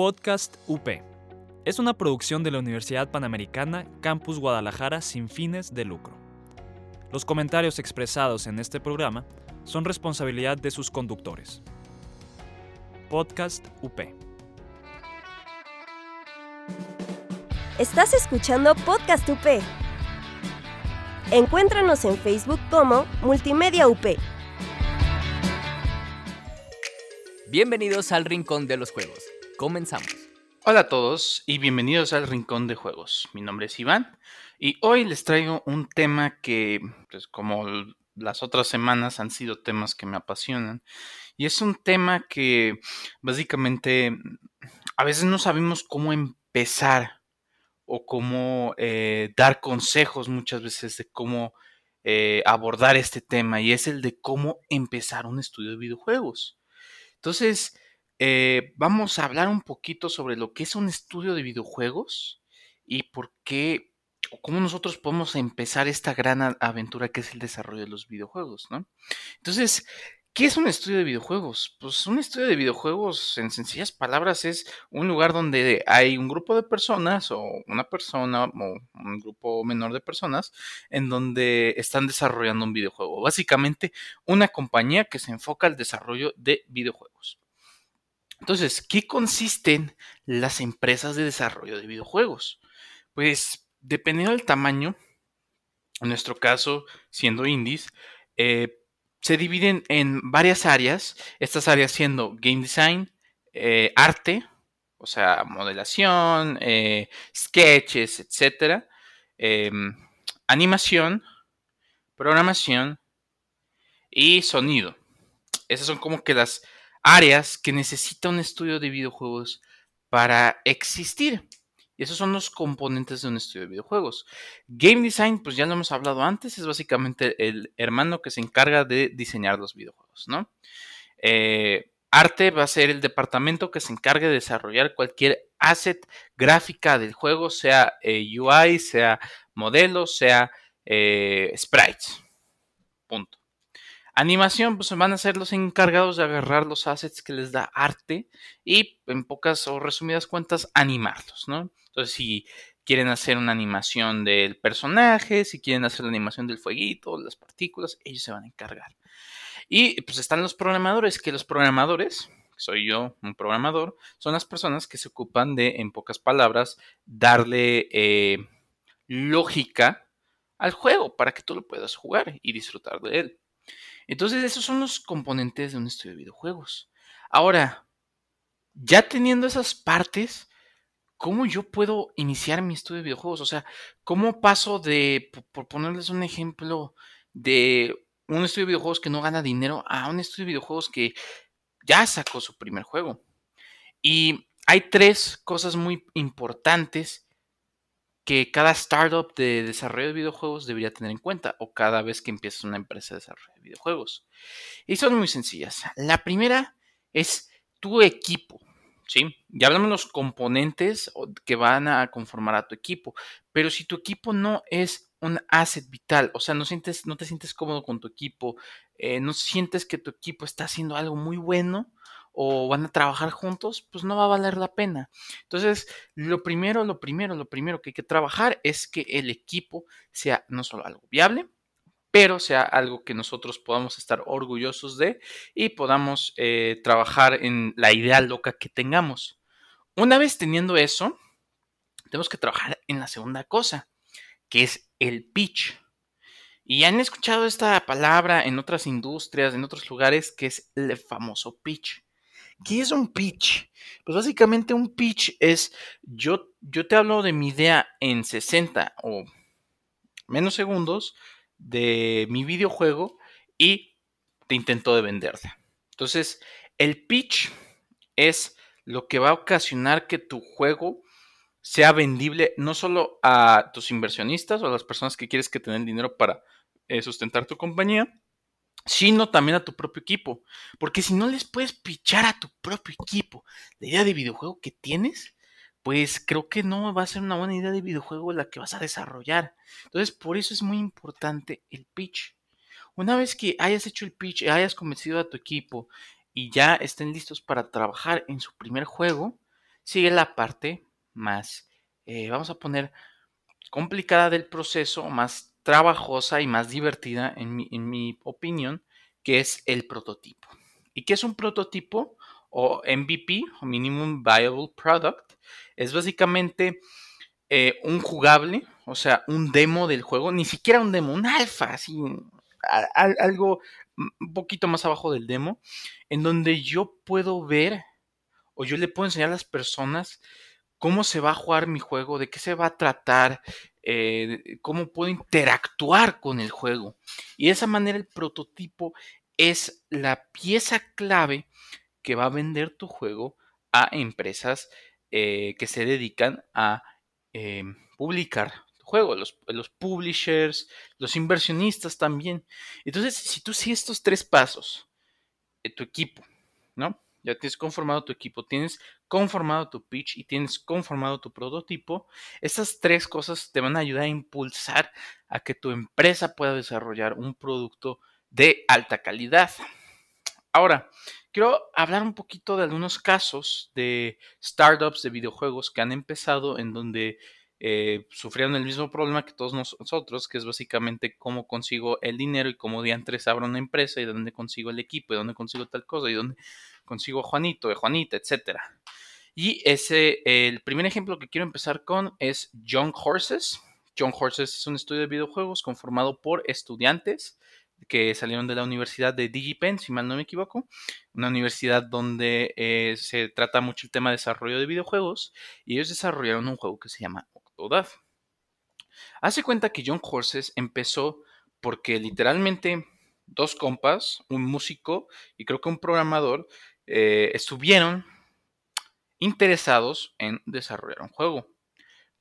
Podcast UP. Es una producción de la Universidad Panamericana Campus Guadalajara sin fines de lucro. Los comentarios expresados en este programa son responsabilidad de sus conductores. Podcast UP. Estás escuchando Podcast UP. Encuéntranos en Facebook como Multimedia UP. Bienvenidos al Rincón de los Juegos. Comenzamos. Hola a todos y bienvenidos al Rincón de Juegos. Mi nombre es Iván y hoy les traigo un tema que, pues, como las otras semanas, han sido temas que me apasionan. Y es un tema que básicamente a veces no sabemos cómo empezar o cómo eh, dar consejos muchas veces de cómo eh, abordar este tema y es el de cómo empezar un estudio de videojuegos. Entonces, eh, vamos a hablar un poquito sobre lo que es un estudio de videojuegos y por qué o cómo nosotros podemos empezar esta gran aventura que es el desarrollo de los videojuegos, ¿no? Entonces, ¿Qué es un estudio de videojuegos? Pues un estudio de videojuegos, en sencillas palabras, es un lugar donde hay un grupo de personas o una persona o un grupo menor de personas en donde están desarrollando un videojuego. Básicamente, una compañía que se enfoca al desarrollo de videojuegos. Entonces, ¿qué consisten las empresas de desarrollo de videojuegos? Pues, dependiendo del tamaño, en nuestro caso, siendo indies, eh, se dividen en varias áreas, estas áreas siendo game design, eh, arte, o sea, modelación, eh, sketches, etc. Em, animación, programación y sonido. Esas son como que las áreas que necesita un estudio de videojuegos para existir. Y esos son los componentes de un estudio de videojuegos. Game design, pues ya lo hemos hablado antes, es básicamente el hermano que se encarga de diseñar los videojuegos, ¿no? Eh, arte va a ser el departamento que se encargue de desarrollar cualquier asset gráfica del juego, sea eh, UI, sea modelo, sea eh, sprites. Punto. Animación, pues van a ser los encargados de agarrar los assets que les da arte y en pocas o resumidas cuentas animarlos, ¿no? Entonces, si quieren hacer una animación del personaje, si quieren hacer la animación del fueguito, las partículas, ellos se van a encargar. Y pues están los programadores, que los programadores, soy yo un programador, son las personas que se ocupan de, en pocas palabras, darle eh, lógica al juego para que tú lo puedas jugar y disfrutar de él. Entonces, esos son los componentes de un estudio de videojuegos. Ahora, ya teniendo esas partes, ¿cómo yo puedo iniciar mi estudio de videojuegos? O sea, ¿cómo paso de, por ponerles un ejemplo, de un estudio de videojuegos que no gana dinero a un estudio de videojuegos que ya sacó su primer juego? Y hay tres cosas muy importantes que cada startup de desarrollo de videojuegos debería tener en cuenta o cada vez que empiezas una empresa de desarrollo de videojuegos. Y son muy sencillas. La primera es tu equipo. ¿sí? Ya hablamos de los componentes que van a conformar a tu equipo, pero si tu equipo no es un asset vital, o sea, no, sientes, no te sientes cómodo con tu equipo, eh, no sientes que tu equipo está haciendo algo muy bueno o van a trabajar juntos, pues no va a valer la pena. Entonces, lo primero, lo primero, lo primero que hay que trabajar es que el equipo sea no solo algo viable, pero sea algo que nosotros podamos estar orgullosos de y podamos eh, trabajar en la idea loca que tengamos. Una vez teniendo eso, tenemos que trabajar en la segunda cosa, que es el pitch. Y han escuchado esta palabra en otras industrias, en otros lugares, que es el famoso pitch. ¿Qué es un pitch? Pues básicamente un pitch es, yo, yo te hablo de mi idea en 60 o menos segundos, de mi videojuego y te intento de venderla. Entonces, el pitch es lo que va a ocasionar que tu juego sea vendible no solo a tus inversionistas o a las personas que quieres que tengan dinero para eh, sustentar tu compañía, sino también a tu propio equipo. Porque si no les puedes pitchar a tu propio equipo la idea de videojuego que tienes, pues creo que no va a ser una buena idea de videojuego la que vas a desarrollar. Entonces, por eso es muy importante el pitch. Una vez que hayas hecho el pitch, hayas convencido a tu equipo y ya estén listos para trabajar en su primer juego, sigue la parte más, eh, vamos a poner, complicada del proceso, más trabajosa y más divertida, en mi, en mi opinión, que es el prototipo. ¿Y qué es un prototipo? O MVP, o Minimum Viable Product. Es básicamente eh, un jugable, o sea, un demo del juego, ni siquiera un demo, un alfa, así, algo un poquito más abajo del demo, en donde yo puedo ver o yo le puedo enseñar a las personas cómo se va a jugar mi juego, de qué se va a tratar, eh, cómo puedo interactuar con el juego. Y de esa manera el prototipo es la pieza clave que va a vender tu juego a empresas eh, que se dedican a em, publicar tu juego, los, publishers, los inversionistas también. Entonces, si tú sigues estos tres pasos, tu equipo, ¿no? Ya tienes conformado tu equipo, tienes conformado tu pitch y tienes conformado tu prototipo. Estas tres cosas te van a ayudar a impulsar a que tu empresa pueda desarrollar un producto de alta calidad. Ahora, quiero hablar un poquito de algunos casos de startups de videojuegos que han empezado en donde eh, sufrieron el mismo problema que todos nosotros, que es básicamente cómo consigo el dinero y cómo diantres abro una empresa y de dónde consigo el equipo y dónde consigo tal cosa y dónde consigo a Juanito, de Juanita, etcétera. Y ese, el primer ejemplo que quiero empezar con es John Horses. John Horses es un estudio de videojuegos conformado por estudiantes que salieron de la Universidad de DigiPen, si mal no me equivoco, una universidad donde eh, se trata mucho el tema de desarrollo de videojuegos, y ellos desarrollaron un juego que se llama Octodad. Hace cuenta que John Horses empezó porque literalmente dos compas, un músico y creo que un programador, eh, estuvieron interesados en desarrollar un juego.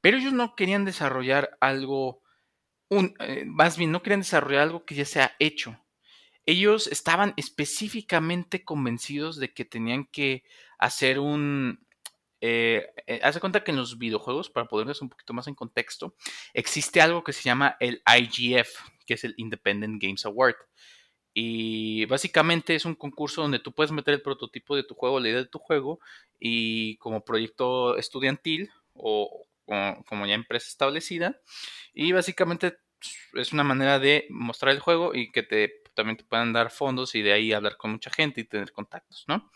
Pero ellos no querían desarrollar algo eh, más bien no querían desarrollar algo que ya se ha hecho. Ellos estaban específicamente convencidos de que tenían que hacer un... Eh, eh, hace cuenta que en los videojuegos, para ponerles un poquito más en contexto, existe algo que se llama el IGF, que es el Independent Games Award. Y básicamente es un concurso donde tú puedes meter el prototipo de tu juego, la idea de tu juego, y como proyecto estudiantil o como, ya empresa establecida. Y básicamente es una manera de mostrar el juego y que te también te puedan dar fondos y de ahí hablar con mucha gente y tener contactos, ¿no?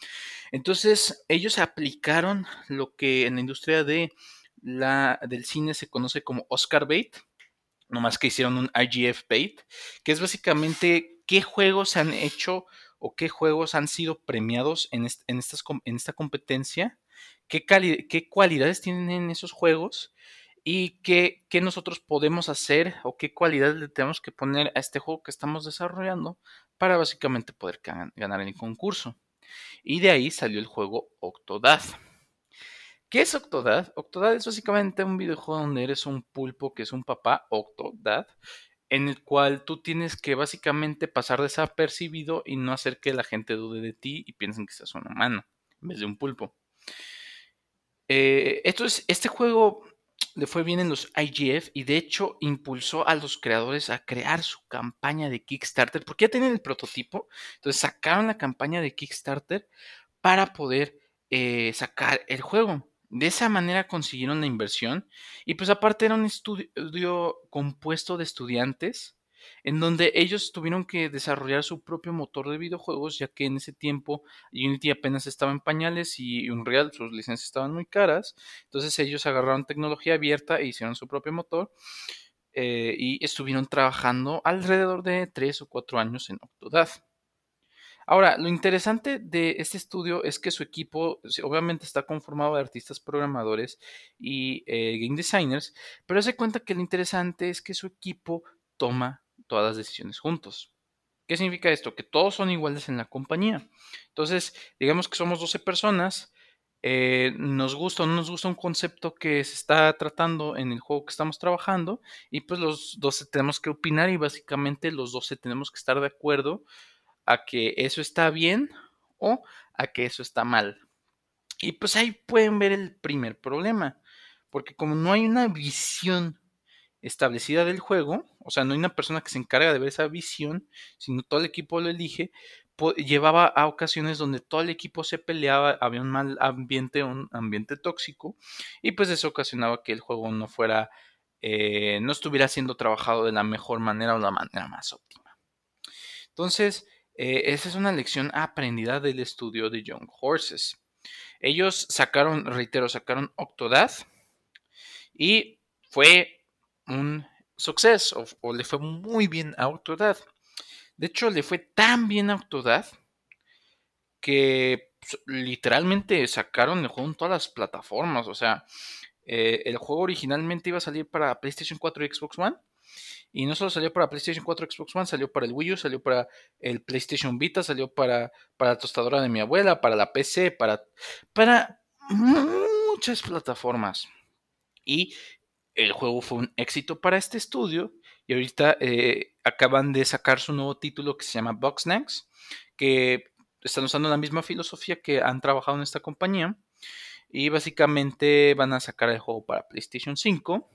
Entonces, ellos aplicaron lo que en la industria de la, del cine se conoce como Oscar Bait, nomás que hicieron un IGF Bait, que es básicamente qué juegos se han hecho o qué juegos han sido premiados en, esta competencia qué, cualidades tienen esos juegos y qué, nosotros podemos hacer o qué cualidades le tenemos que poner a este juego que estamos desarrollando para básicamente poder ganar el concurso. Y de ahí salió el juego Octodad. ¿Qué es Octodad? Octodad es básicamente un videojuego donde eres un pulpo que es un papá, Octodad, en el cual tú tienes que básicamente pasar desapercibido y no hacer que la gente dude de ti y piensen que seas un humano en vez de un pulpo. Eh, esto es, este juego le fue bien en los IGF y de hecho impulsó a los creadores a crear su campaña de Kickstarter porque ya tenían el prototipo, entonces sacaron la campaña de Kickstarter para poder eh, sacar el juego. De esa manera consiguieron la inversión y pues aparte era un estudio compuesto de estudiantes en donde ellos tuvieron que desarrollar su propio motor de videojuegos, ya que en ese tiempo Unity apenas estaba en pañales y Unreal, sus licencias estaban muy caras. Entonces ellos agarraron tecnología abierta e hicieron su propio motor. Eh, y estuvieron trabajando alrededor de 3 o 4 años en Octodad. Ahora, lo interesante de este estudio es que su equipo obviamente está conformado de artistas programadores y eh, game designers, pero se cuenta que lo interesante es que su equipo toma todas las decisiones juntos. ¿Qué significa esto? Que todos son iguales en la compañía. Entonces, digamos que somos 12 personas, eh, nos gusta o no nos gusta un concepto que se está tratando en el juego que estamos trabajando y pues los 12 tenemos que opinar y básicamente los 12 tenemos que estar de acuerdo a que eso está bien o a que eso está mal. Y pues ahí pueden ver el primer problema, porque como no hay una visión establecida del juego, o sea, no hay una persona que se encarga de ver esa visión, sino todo el equipo lo elige, llevaba a ocasiones donde todo el equipo se peleaba, había un mal ambiente, un ambiente tóxico, y pues eso ocasionaba que el juego no fuera, eh, no estuviera siendo trabajado de la mejor manera o la manera más óptima. Entonces, eh, esa es una lección aprendida del estudio de Young Horses. Ellos sacaron, reitero, sacaron Octodad y fue un suceso o, le fue muy bien a Octodad. De hecho, le fue tan bien a Octodad que pues, literalmente sacaron el juego en todas las plataformas. O sea, eh, el juego originalmente iba a salir para PlayStation 4 y Xbox One. Y no solo salió para PlayStation 4 Xbox One, salió para el Wii U, salió para el PlayStation Vita, salió para, para la tostadora de mi abuela, para la PC, para, para muchas plataformas. Y el juego fue un éxito para este estudio y ahorita eh, acaban de sacar su nuevo título que se llama Boxnax, que están usando la misma filosofía que han trabajado en esta compañía y básicamente van a sacar el juego para PlayStation 5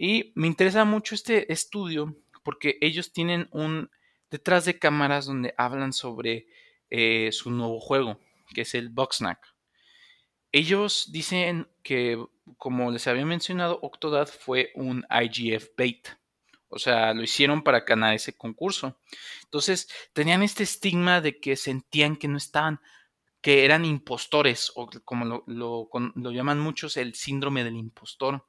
y me interesa mucho este estudio porque ellos tienen un detrás de cámaras donde hablan sobre eh, su nuevo juego que es el Boxnack ellos dicen que, como les había mencionado, Octodad fue un IGF bait. O sea, lo hicieron para ganar ese concurso. Entonces, tenían este estigma de que sentían que no estaban, que eran impostores, o como lo, lo llaman muchos, el síndrome del impostor,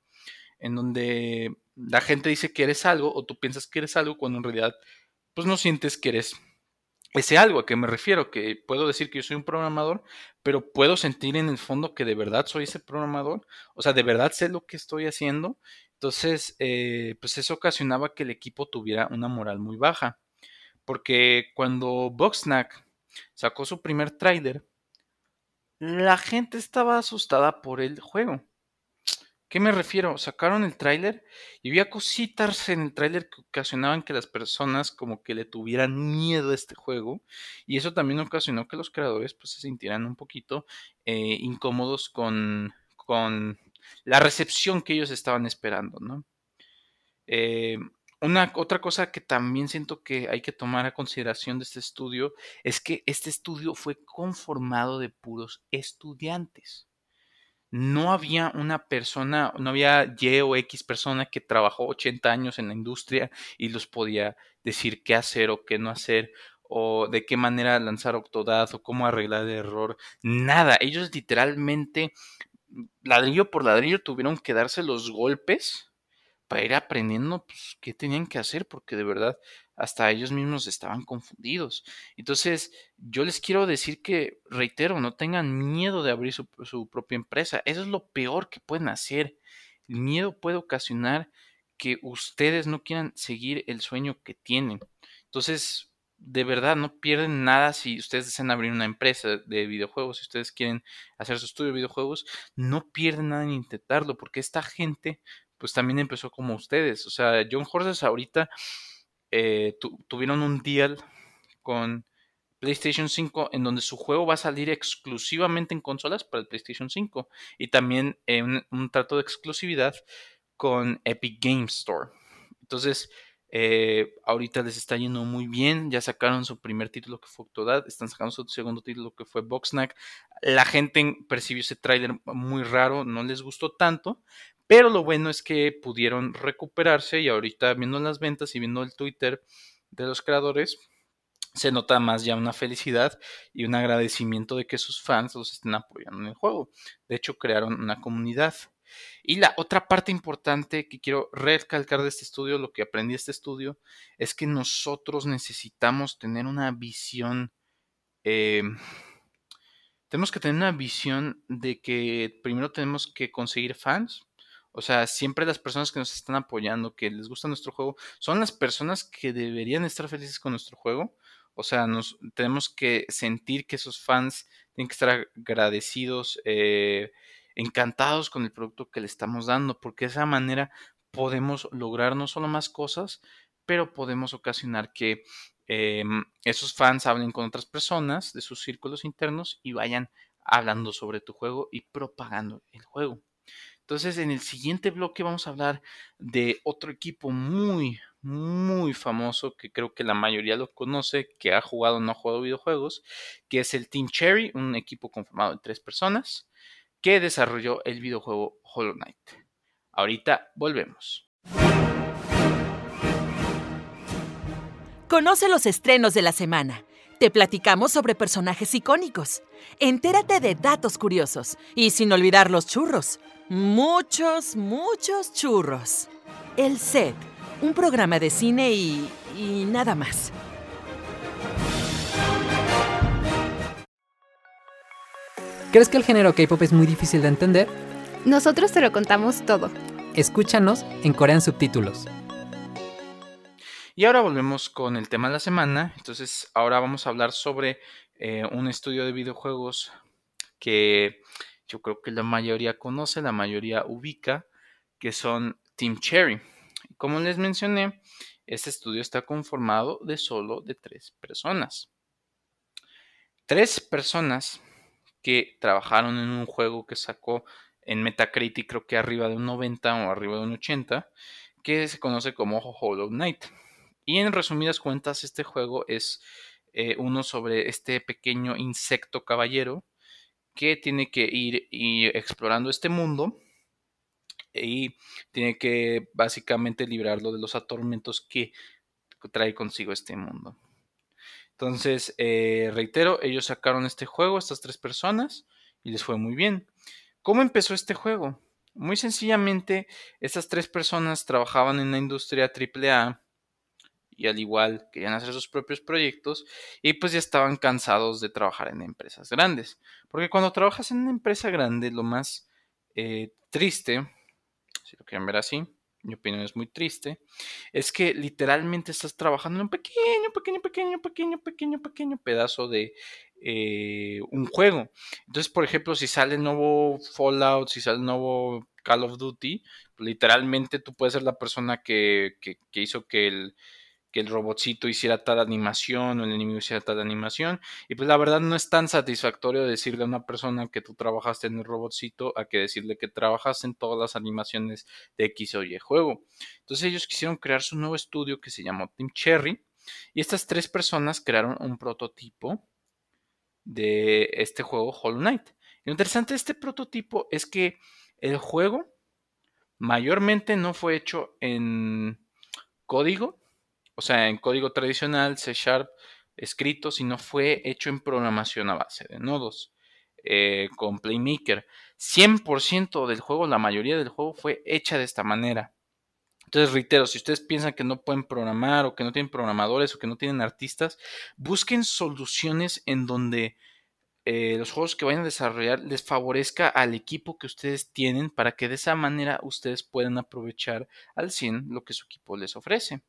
en donde la gente dice que eres algo o tú piensas que eres algo cuando en realidad, pues no sientes que eres ese algo a que me refiero, que puedo decir que yo soy un programador, pero puedo sentir en el fondo que de verdad soy ese programador, o sea, de verdad sé lo que estoy haciendo. Entonces, eh, pues eso ocasionaba que el equipo tuviera una moral muy baja, porque cuando Boxnack sacó su primer trailer, la gente estaba asustada por el juego. ¿Qué me refiero? Sacaron el tráiler y había cositas en el tráiler que ocasionaban que las personas como que le tuvieran miedo a este juego y eso también ocasionó que los creadores pues se sintieran un poquito eh, incómodos con, con la recepción que ellos estaban esperando, ¿no? Eh, una otra cosa que también siento que hay que tomar a consideración de este estudio es que este estudio fue conformado de puros estudiantes no había una persona, no había Y o X persona que trabajó 80 años en la industria y los podía decir qué hacer o qué no hacer o de qué manera lanzar Octodad o cómo arreglar el error. Nada, ellos literalmente ladrillo por ladrillo tuvieron que darse los golpes para ir aprendiendo pues, qué tenían que hacer, porque de verdad hasta ellos mismos estaban confundidos. Entonces, yo les quiero decir que, reitero, no tengan miedo de abrir su, su propia empresa. Eso es lo peor que pueden hacer. El miedo puede ocasionar que ustedes no quieran seguir el sueño que tienen. Entonces, de verdad no pierden nada si ustedes desean abrir una empresa de videojuegos, si ustedes quieren hacer su estudio de videojuegos, no pierden nada en intentarlo, porque esta gente pues también empezó como ustedes. O sea, John Horses ahorita eh, tuvieron un deal con PlayStation 5 en donde su juego va a salir exclusivamente en consolas para el PlayStation 5 y también un, trato de exclusividad con Epic Games Store. Entonces, eh, ahorita les está yendo muy bien. Ya sacaron su primer título que fue Octodad. Están sacando su segundo título que fue Boxnack. La gente percibió ese tráiler muy raro. No les gustó tanto. Pero lo bueno es que pudieron recuperarse y ahorita viendo las ventas y viendo el Twitter de los creadores, se nota más ya una felicidad y un agradecimiento de que sus fans los estén apoyando en el juego. De hecho, crearon una comunidad. Y la otra parte importante que quiero recalcar de este estudio, lo que aprendí de este estudio, es que nosotros necesitamos tener una visión. Eh, tenemos que tener una visión de que primero tenemos que conseguir fans o sea, siempre las personas que nos están apoyando, que les gusta nuestro juego, son las personas que deberían estar felices con nuestro juego. O sea, nos tenemos que sentir que esos fans tienen que estar agradecidos, eh, encantados con el producto que le estamos dando, porque de esa manera podemos lograr no solo más cosas, pero podemos ocasionar que em, esos fans hablen con otras personas de sus círculos internos y vayan hablando sobre tu juego y propagando el juego. Entonces, en el siguiente bloque vamos a hablar de otro equipo muy, muy famoso que creo que la mayoría lo conoce, que ha jugado o no ha jugado videojuegos, que es el Team Cherry, un equipo conformado de tres personas que desarrolló el videojuego Hollow Knight. Ahorita volvemos. Conoce los estrenos de la semana. Te platicamos sobre personajes icónicos. Entérate de datos curiosos. Y sin olvidar los churros. Muchos, muchos churros. El set, un programa de cine y... y nada más. ¿Crees que el género K-pop es muy difícil de entender? Nosotros te lo contamos todo. Escúchanos en Corean Subtítulos. Y ahora volvemos con el tema de la semana. Entonces, ahora vamos a hablar sobre eh, un estudio de videojuegos que yo creo que la mayoría conoce, la mayoría ubica, que son Team Cherry. Como les mencioné, este estudio está conformado de solo de tres personas. Tres personas que trabajaron en un juego que sacó en Metacritic creo que arriba de un 90 o arriba de un 80, que se conoce como Hollow Knight. Y en resumidas cuentas, este juego es eh, uno sobre este pequeño insecto caballero que tiene que ir, explorando este mundo y tiene que básicamente librarlo de los atormentos que trae consigo este mundo. Entonces, eh, reitero, ellos sacaron este juego, estas tres personas, y les fue muy bien. ¿Cómo empezó este juego? Muy sencillamente, estas tres personas trabajaban en la industria AAA y al igual querían hacer sus propios proyectos y pues ya estaban cansados de trabajar en empresas grandes. Porque cuando trabajas en una empresa grande, lo más eh, triste, si lo quieren ver así, mi opinión es muy triste, es que literalmente estás trabajando en un pequeño, pequeño, pequeño, pequeño, pequeño, pequeño pedazo de eh, un juego. Entonces, por ejemplo, si sale nuevo Fallout, si sale nuevo Call of Duty, literalmente tú puedes ser la persona que, que hizo que el, que el robotcito hiciera tal animación o el enemigo hiciera tal animación. Y pues la verdad no es tan satisfactorio decirle a una persona que tú trabajaste en el robotcito a que decirle que trabajaste en todas las animaciones de X o Y juego. Entonces ellos quisieron crear su nuevo estudio que se llamó Team Cherry. Y estas tres personas crearon un prototipo de este juego Hollow Knight. Lo interesante de este prototipo es que el juego mayormente no fue hecho en código, o sea, en código tradicional, C Sharp escrito, sino fue hecho en programación a base de nodos. Eh, con Playmaker. 100% del juego, la mayoría del juego fue hecha de esta manera. Entonces, reitero, si ustedes piensan que no pueden programar o que no tienen programadores o que no tienen artistas, busquen soluciones en donde eh, los juegos que vayan a desarrollar les favorezca al equipo que ustedes tienen para que de esa manera ustedes puedan aprovechar al 100 lo que su equipo les ofrece.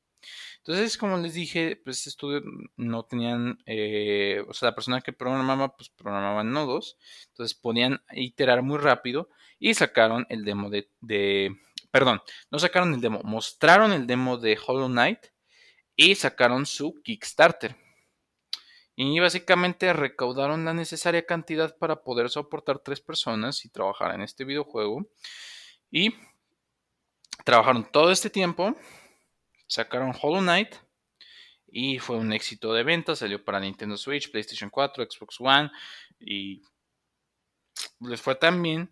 Entonces, como les dije, pues este estudio no tenían, eh, o sea, la persona que programaba, pues programaba nodos, entonces podían iterar muy rápido y sacaron el demo de, de, perdón, no sacaron el demo, mostraron el demo de Hollow Knight y sacaron su Kickstarter. Y básicamente recaudaron la necesaria cantidad para poder soportar tres personas y trabajar en este videojuego. Y trabajaron todo este tiempo sacaron Hollow Knight y fue un éxito de venta, salió para Nintendo Switch, PlayStation 4, Xbox One y les fue tan bien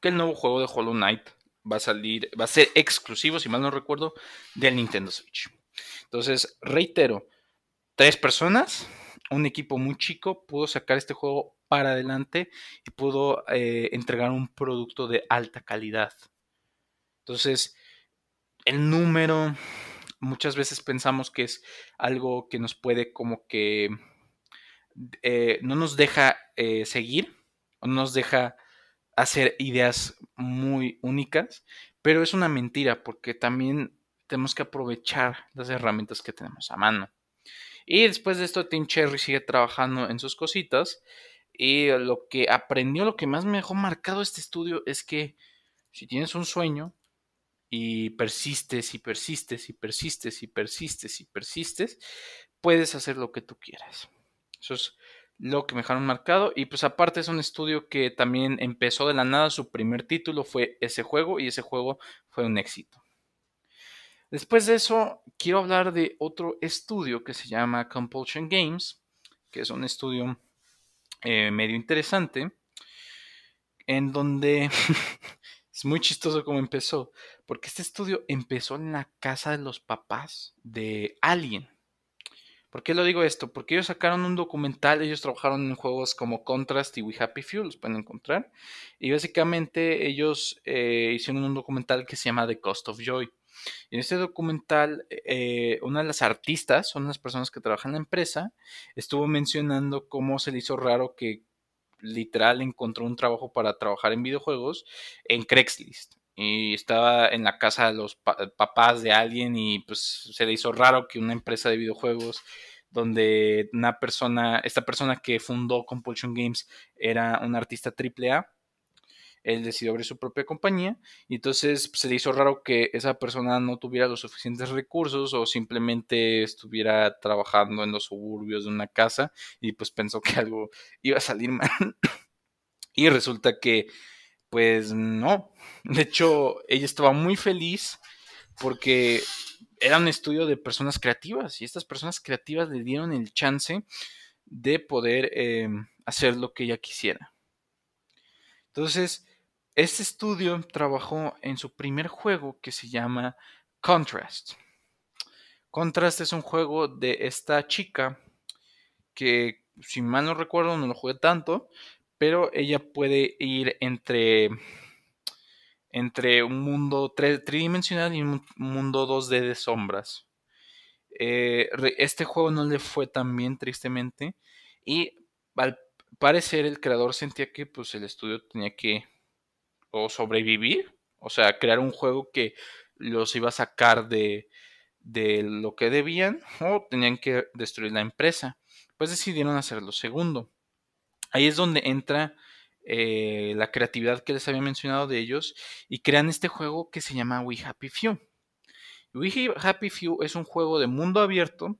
que el nuevo juego de Hollow Knight va a salir, va a ser exclusivo, si mal no recuerdo, del Nintendo Switch. Entonces, reitero, tres personas, un equipo muy chico pudo sacar este juego para adelante y pudo eh, entregar un producto de alta calidad. Entonces, el número, muchas veces pensamos que es algo que nos puede como que eh, no nos deja eh, seguir o no nos deja hacer ideas muy únicas, pero es una mentira porque también tenemos que aprovechar las herramientas que tenemos a mano. Y después de esto, Tim Cherry sigue trabajando en sus cositas. Y lo que aprendió, lo que más me dejó marcado este estudio es que si tienes un sueño, y persistes y persistes y persistes y persistes y persistes, puedes hacer lo que tú quieras. Eso es lo que me dejaron marcado. Y pues aparte es un estudio que también empezó de la nada. Su primer título fue ese juego y ese juego fue un éxito. Después de eso, quiero hablar de otro estudio que se llama Compulsion Games, que es un estudio eh, medio interesante, en donde es muy chistoso cómo empezó, porque este estudio empezó en la casa de los papás de alguien. ¿Por qué lo digo esto? Porque ellos sacaron un documental, ellos trabajaron en juegos como Contrast y We Happy Few, los pueden encontrar. Y básicamente ellos eh, hicieron un documental que se llama The Cost of Joy. Y en este documental, eh, una de las artistas, una de las personas que trabajan en la empresa, estuvo mencionando cómo se le hizo raro que literal encontró un trabajo para trabajar en videojuegos en Craigslist y estaba en la casa de los papás de alguien y pues se le hizo raro que una empresa de videojuegos donde una persona, esta persona que fundó Compulsion Games era un artista AAA, él decidió abrir su propia compañía y entonces pues, se le hizo raro que esa persona no tuviera los suficientes recursos o simplemente estuviera trabajando en los suburbios de una casa y pues pensó que algo iba a salir mal. y resulta que pues no. De hecho, ella estaba muy feliz porque era un estudio de personas creativas y estas personas creativas le dieron el chance de poder em, hacer lo que ella quisiera. Entonces, este estudio trabajó en su primer juego que se llama Contrast. Contrast es un juego de esta chica que, si mal no recuerdo, no lo jugué tanto, pero ella puede ir entre, entre un mundo tridimensional y un mundo 2D de sombras. Eh, este juego no le fue tan bien, tristemente, y al parecer el creador sentía que pues, el estudio tenía que o sobrevivir, o sea, crear un juego que los iba a sacar de, de lo que debían o tenían que destruir la empresa. Pues decidieron hacer lo segundo. Ahí es donde entra eh, la creatividad que les había mencionado de ellos y crean este juego que se llama We Happy Few. We Happy Few es un juego de mundo abierto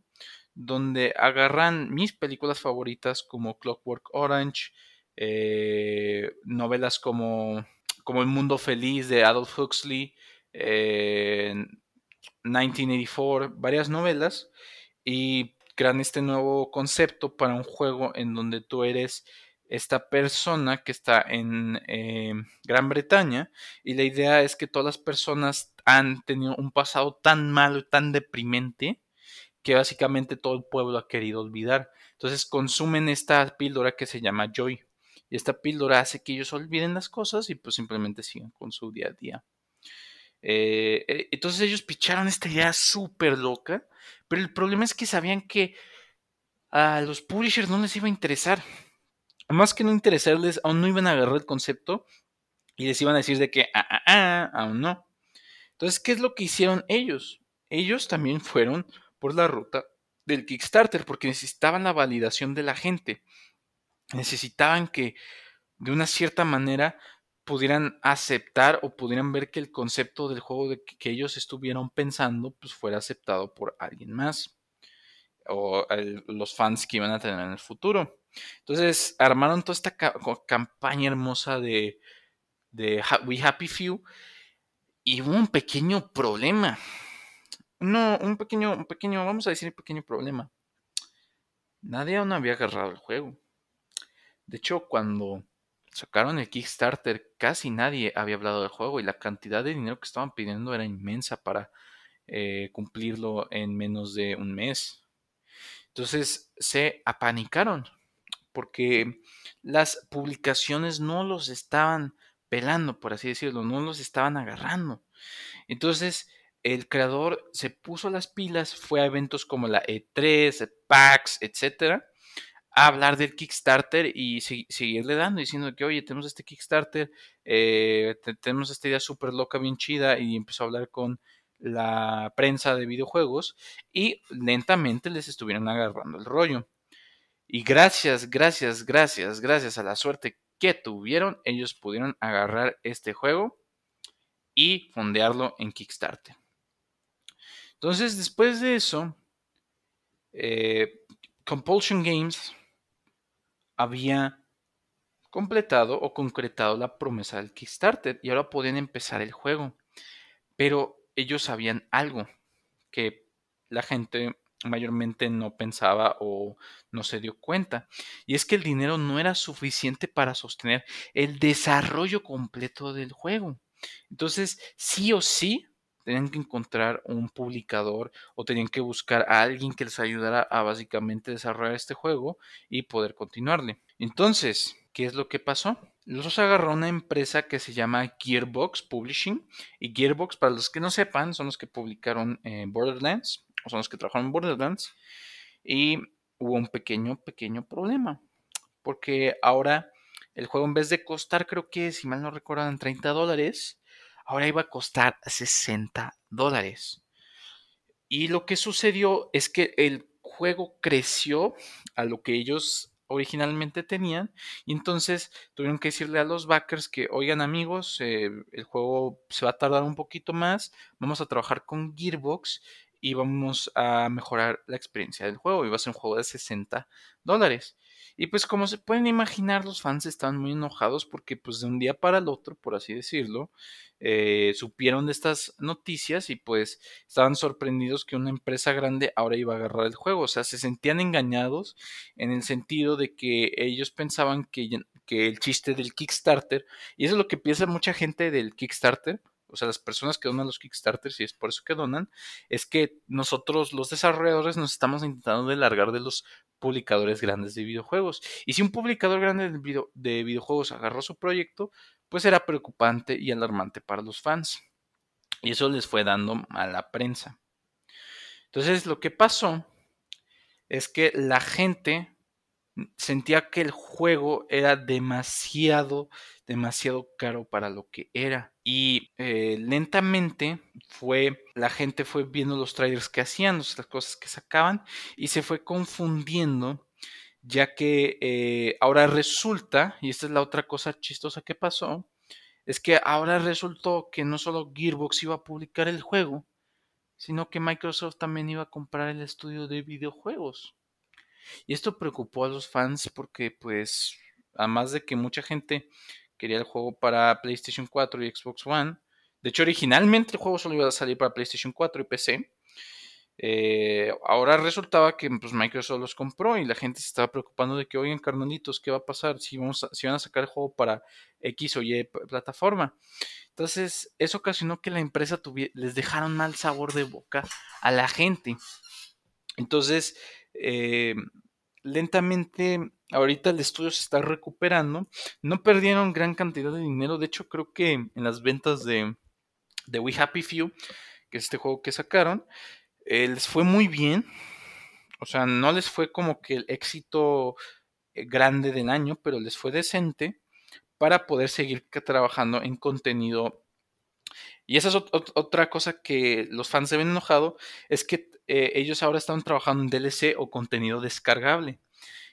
donde agarran mis películas favoritas como Clockwork Orange, eh, novelas como, como El Mundo Feliz de Adolf Huxley, 1984, eh, varias novelas, y crean este nuevo concepto para un juego en donde tú eres esta persona que está en eh, Gran Bretaña y la idea es que todas las personas han tenido un pasado tan malo tan deprimente que básicamente todo el pueblo ha querido olvidar. Entonces consumen esta píldora que se llama Joy. Y esta píldora hace que ellos olviden las cosas y pues simplemente sigan con su día a día. Eh, eh, entonces ellos picharon esta idea súper loca pero el problema es que sabían que a los publishers no les iba a interesar. Más que no interesarles, aún no iban a agarrar el concepto y les iban a decir de que, ah, ah, ah, aún no. Entonces, ¿qué es lo que hicieron ellos? Ellos también fueron por la ruta del Kickstarter porque necesitaban la validación de la gente. Necesitaban que de una cierta manera pudieran aceptar o pudieran ver que el concepto del juego de que, ellos estuvieron pensando pues fuera aceptado por alguien más o los fans que iban a tener en el futuro. Entonces armaron toda esta campaña hermosa de, de We Happy Few y hubo un pequeño problema. No, un pequeño, un pequeño, vamos a decir un pequeño problema. Nadie aún había agarrado el juego. De hecho, cuando sacaron el Kickstarter, casi nadie había hablado del juego y la cantidad de dinero que estaban pidiendo era inmensa para eh, cumplirlo en menos de un mes. Entonces se apanicaron porque las publicaciones no los estaban pelando, por así decirlo, no los estaban agarrando. Entonces el creador se puso las pilas, fue a eventos como la E3, PAX, etcétera, a hablar del Kickstarter y seguirle dando, diciendo que, oye, tenemos este Kickstarter, eh, tenemos esta idea súper loca, bien chida, y empezó a hablar con la prensa de videojuegos y lentamente les estuvieron agarrando el rollo. Y gracias, gracias, gracias, gracias a la suerte que tuvieron, ellos pudieron agarrar este juego y fondearlo en Kickstarter. Entonces, después de eso, eh, Compulsion Games había completado o concretado la promesa del Kickstarter y ahora podían empezar el juego. Pero ellos sabían algo. que la gente mayormente no pensaba o no se dio cuenta. Y es que el dinero no era suficiente para sostener el desarrollo completo del juego. Entonces, sí o sí, tenían que encontrar un publicador o tenían que buscar a alguien que les ayudara a básicamente desarrollar este juego y poder continuarle. Entonces, ¿qué es lo que pasó? Los agarró una empresa que se llama Gearbox Publishing. Y Gearbox, para los que no sepan, son los que publicaron eh, Borderlands, o son los que trabajaron en Borderlands. Y hubo un pequeño, pequeño problema. Porque ahora el juego, en vez de costar, creo que, si mal no recuerdan, 30 dólares, ahora iba a costar 60 dólares. Y lo que sucedió es que el juego creció a lo que ellos originalmente tenían y entonces tuvieron que decirle a los backers que oigan amigos eh, el juego se va a tardar un poquito más vamos a trabajar con Gearbox y vamos a mejorar la experiencia del juego y va a ser un juego de 60 dólares y pues como se pueden imaginar, los fans estaban muy enojados porque pues de un día para el otro, por así decirlo, eh, supieron de estas noticias y pues estaban sorprendidos que una empresa grande ahora iba a agarrar el juego. O sea, se sentían engañados en el sentido de que ellos pensaban que, que el chiste del Kickstarter, y eso es lo que piensa mucha gente del Kickstarter, o sea, las personas que donan los Kickstarters, y es por eso que donan, es que nosotros, los desarrolladores, nos estamos intentando de largar de los publicadores grandes de videojuegos. Y si un publicador grande de, de videojuegos agarró su proyecto, pues era preocupante y alarmante para los fans. Y eso les fue dando a la prensa. Entonces, lo que pasó es que la gente sentía que el juego era demasiado, demasiado caro para lo que era. Y eh, lentamente fue, la gente fue viendo los trailers que hacían, las cosas que sacaban, y se fue confundiendo, ya que eh, ahora resulta, y esta es la otra cosa chistosa que pasó, es que ahora resultó que no solo Gearbox iba a publicar el juego, sino que Microsoft también iba a comprar el estudio de videojuegos. Y esto preocupó a los fans porque, pues, además de que mucha gente quería el juego para PlayStation 4 y Xbox One, de hecho, originalmente el juego solo iba a salir para PlayStation 4 y PC. Eh, ahora resultaba que pues, Microsoft los compró y la gente se estaba preocupando de que, oigan, carnalitos, ¿qué va a pasar si, vamos si van a sacar el juego para X o Y plataforma? Entonces, eso ocasionó que la empresa les dejaron mal sabor de boca a la gente. Entonces, eh, lentamente, ahorita el estudio se está recuperando. No perdieron gran cantidad de dinero. De hecho, creo que en las ventas de, de We Happy Few, que es este juego que sacaron, eh, les fue muy bien. O sea, no les fue como que el éxito eh, grande del año, pero les fue decente para poder seguir trabajando en contenido. Y esa es otra cosa que los fans se ven enojado, es que eh, ellos ahora están trabajando en DLC o contenido descargable.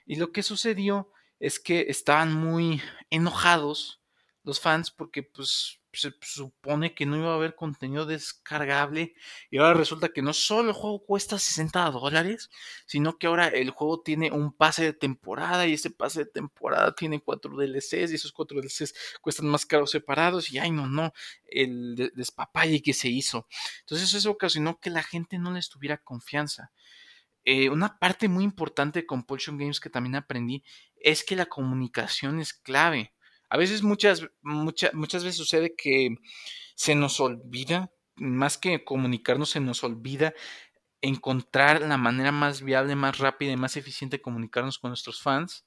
Y lo que sucedió es que estaban muy enojados los fans porque pues se supone que no iba a haber contenido descargable y ahora resulta que no solo el juego cuesta 60 dólares, sino que ahora el juego tiene un pase de temporada y ese pase de temporada tiene cuatro DLCs y esos cuatro DLCs cuestan más caros separados y ay no, no, el despapalle que se hizo. Entonces eso ocasionó que la gente no les tuviera confianza. Eh, una parte muy importante de Compulsion Games que también aprendí es que la comunicación es clave. A veces, muchas, muchas, veces sucede que se nos olvida, más que comunicarnos, se nos olvida encontrar la manera más viable, más rápida y más eficiente de comunicarnos con nuestros fans.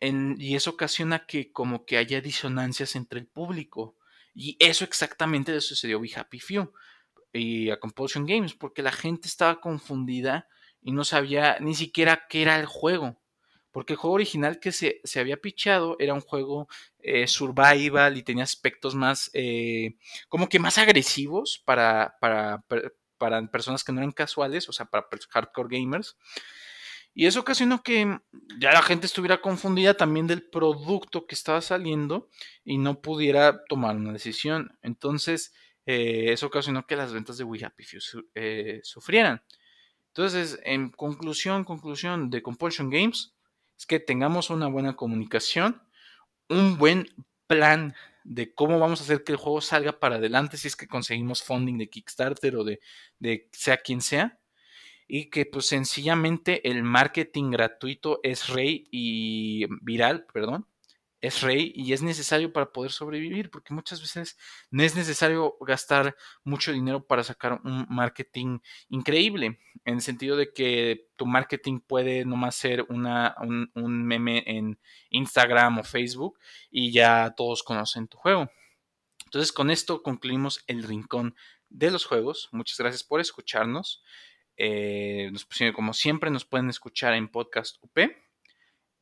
y eso ocasiona que como que haya disonancias entre el público. Y eso exactamente le sucedió a Be Happy Few y a Compulsion Games, porque la gente estaba confundida y no sabía ni siquiera qué era el juego. Porque el juego original que se, había pichado era un juego eh, survival y tenía aspectos más, eh, como que más agresivos para, para, para, personas que no eran casuales, o sea, para hardcore gamers. Y eso ocasionó que ya la gente estuviera confundida también del producto que estaba saliendo y no pudiera tomar una decisión. Entonces, eh, eso ocasionó que las ventas de We Happy Few sufrieran. Entonces, en conclusión, conclusión de Compulsion Games, es que tengamos una buena comunicación, un buen plan de cómo vamos a hacer que el juego salga para adelante si es que conseguimos funding de Kickstarter o de, de sea quien sea. Y que pues sencillamente el marketing gratuito es rey y viral, perdón, es rey y es necesario para poder sobrevivir, porque muchas veces no es necesario gastar mucho dinero para sacar un marketing increíble, en el sentido de que tu marketing puede nomás ser una, un, un meme en Instagram o Facebook y ya todos conocen tu juego. Entonces con esto concluimos el rincón de los juegos. Muchas gracias por escucharnos. Eh, como siempre nos pueden escuchar en Podcast UP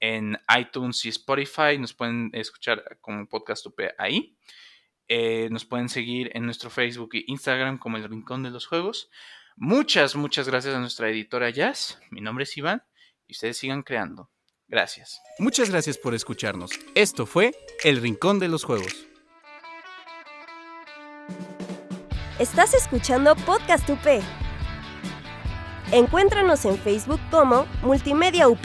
en iTunes y Spotify. Nos pueden escuchar como podcast UP ahí. Eh, nos pueden seguir en nuestro Facebook e Instagram como El Rincón de los Juegos. Muchas, muchas gracias a nuestra editora Jazz. Mi nombre es Iván y ustedes sigan creando. Gracias. Muchas gracias por escucharnos. Esto fue El Rincón de los Juegos. Estás escuchando Podcast UP. Encuéntranos en Facebook como Multimedia UP.